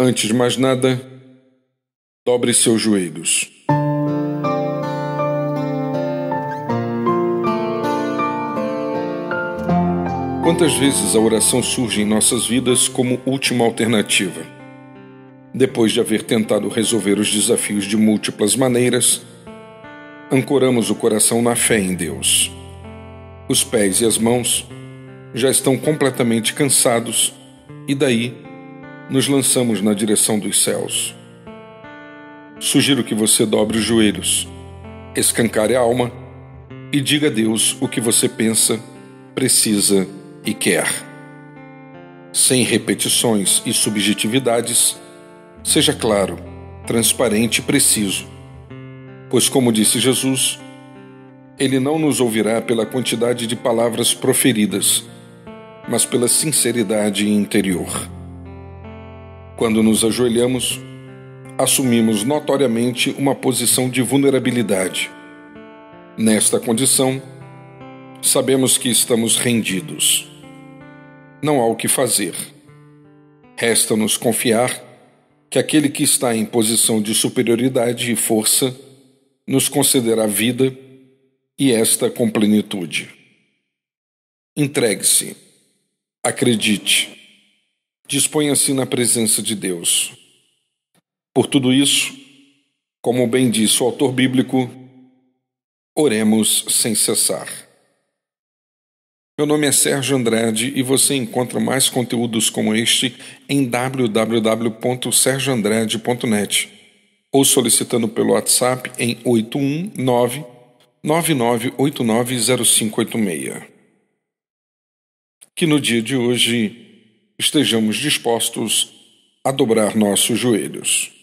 Antes de mais nada, dobre seus joelhos. Quantas vezes a oração surge em nossas vidas como última alternativa? Depois de haver tentado resolver os desafios de múltiplas maneiras, ancoramos o coração na fé em Deus. Os pés e as mãos já estão completamente cansados e daí nos lançamos na direção dos céus. Sugiro que você dobre os joelhos, escancare a alma e diga a Deus o que você pensa, precisa e quer. Sem repetições e subjetividades, seja claro, transparente e preciso. Pois, como disse Jesus, Ele não nos ouvirá pela quantidade de palavras proferidas, mas pela sinceridade interior. Quando nos ajoelhamos, assumimos notoriamente uma posição de vulnerabilidade. Nesta condição, sabemos que estamos rendidos. Não há o que fazer. Resta-nos confiar que aquele que está em posição de superioridade e força nos concederá vida e esta com plenitude. Entregue-se. Acredite disponha-se na presença de Deus. Por tudo isso, como bem disse o autor bíblico, oremos sem cessar. Meu nome é Sérgio Andrade e você encontra mais conteúdos como este em www.sergioandrade.net ou solicitando pelo WhatsApp em 819 99890586. Que no dia de hoje estejamos dispostos a dobrar nossos joelhos.